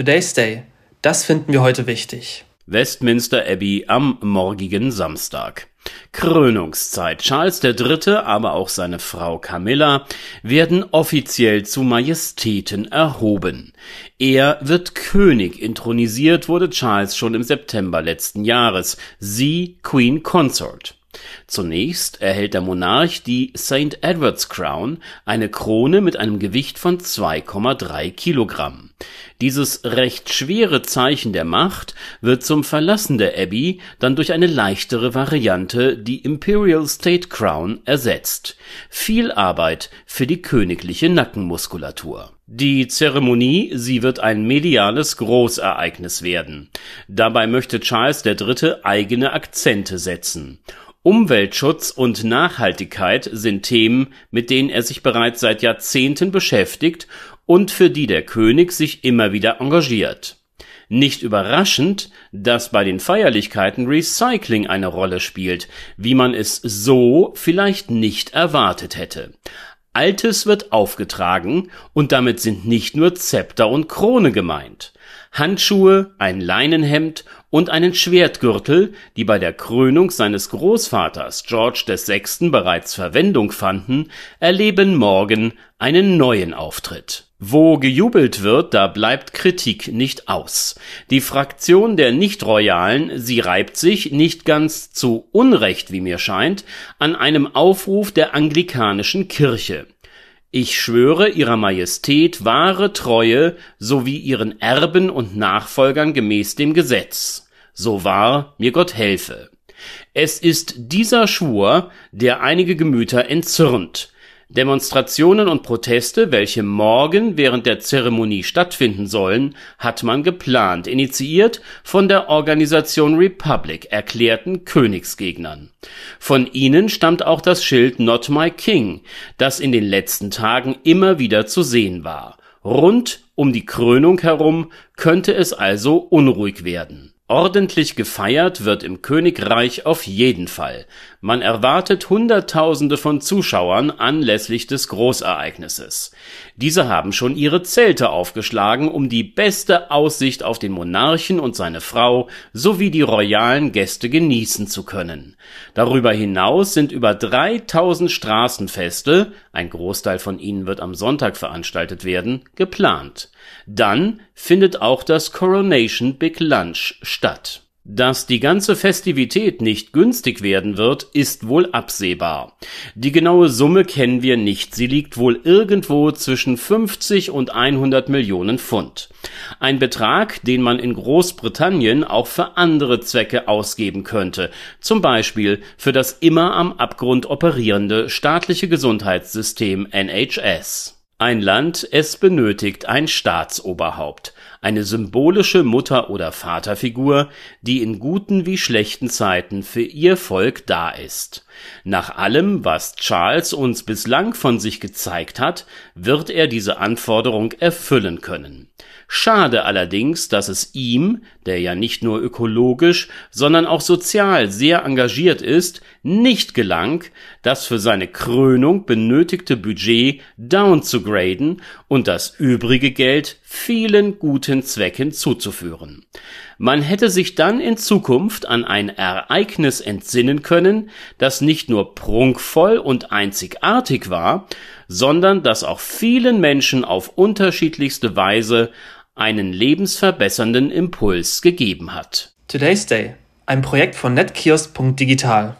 Today's Day. Das finden wir heute wichtig. Westminster Abbey am morgigen Samstag. Krönungszeit. Charles III., aber auch seine Frau Camilla werden offiziell zu Majestäten erhoben. Er wird König. Intronisiert wurde Charles schon im September letzten Jahres. Sie Queen Consort. Zunächst erhält der Monarch die St. Edward's Crown, eine Krone mit einem Gewicht von 2,3 Kilogramm. Dieses recht schwere Zeichen der Macht wird zum Verlassen der Abbey dann durch eine leichtere Variante, die Imperial State Crown, ersetzt. Viel Arbeit für die königliche Nackenmuskulatur. Die Zeremonie, sie wird ein mediales Großereignis werden. Dabei möchte Charles III. eigene Akzente setzen. Umweltschutz und Nachhaltigkeit sind Themen, mit denen er sich bereits seit Jahrzehnten beschäftigt und für die der König sich immer wieder engagiert. Nicht überraschend, dass bei den Feierlichkeiten Recycling eine Rolle spielt, wie man es so vielleicht nicht erwartet hätte. Altes wird aufgetragen und damit sind nicht nur Zepter und Krone gemeint. Handschuhe, ein Leinenhemd und einen Schwertgürtel, die bei der Krönung seines Großvaters George VI. bereits Verwendung fanden, erleben morgen einen neuen Auftritt. Wo gejubelt wird, da bleibt Kritik nicht aus. Die Fraktion der Nicht-Royalen, sie reibt sich, nicht ganz zu Unrecht, wie mir scheint, an einem Aufruf der anglikanischen Kirche. Ich schwöre Ihrer Majestät wahre Treue sowie Ihren Erben und Nachfolgern gemäß dem Gesetz. So wahr mir Gott helfe. Es ist dieser Schwur, der einige Gemüter entzürnt, Demonstrationen und Proteste, welche morgen während der Zeremonie stattfinden sollen, hat man geplant, initiiert von der Organisation Republic, erklärten Königsgegnern. Von ihnen stammt auch das Schild Not My King, das in den letzten Tagen immer wieder zu sehen war. Rund um die Krönung herum könnte es also unruhig werden Ordentlich gefeiert wird im Königreich auf jeden Fall. Man erwartet Hunderttausende von Zuschauern anlässlich des Großereignisses. Diese haben schon ihre Zelte aufgeschlagen, um die beste Aussicht auf den Monarchen und seine Frau sowie die royalen Gäste genießen zu können. Darüber hinaus sind über 3000 Straßenfeste, ein Großteil von ihnen wird am Sonntag veranstaltet werden, geplant. Dann findet auch das Coronation Big Lunch statt. Dass die ganze Festivität nicht günstig werden wird, ist wohl absehbar. Die genaue Summe kennen wir nicht, sie liegt wohl irgendwo zwischen 50 und 100 Millionen Pfund. Ein Betrag, den man in Großbritannien auch für andere Zwecke ausgeben könnte, zum Beispiel für das immer am Abgrund operierende staatliche Gesundheitssystem NHS. Ein Land, es benötigt ein Staatsoberhaupt, eine symbolische Mutter oder Vaterfigur, die in guten wie schlechten Zeiten für ihr Volk da ist. Nach allem, was Charles uns bislang von sich gezeigt hat, wird er diese Anforderung erfüllen können. Schade allerdings, dass es ihm, der ja nicht nur ökologisch, sondern auch sozial sehr engagiert ist, nicht gelang, das für seine Krönung benötigte Budget downzugraden und das übrige Geld vielen guten Zwecken zuzuführen. Man hätte sich dann in Zukunft an ein Ereignis entsinnen können, das nicht nur prunkvoll und einzigartig war, sondern das auch vielen Menschen auf unterschiedlichste Weise einen lebensverbessernden Impuls gegeben hat. Today's Day, ein Projekt von netkiosk.digital.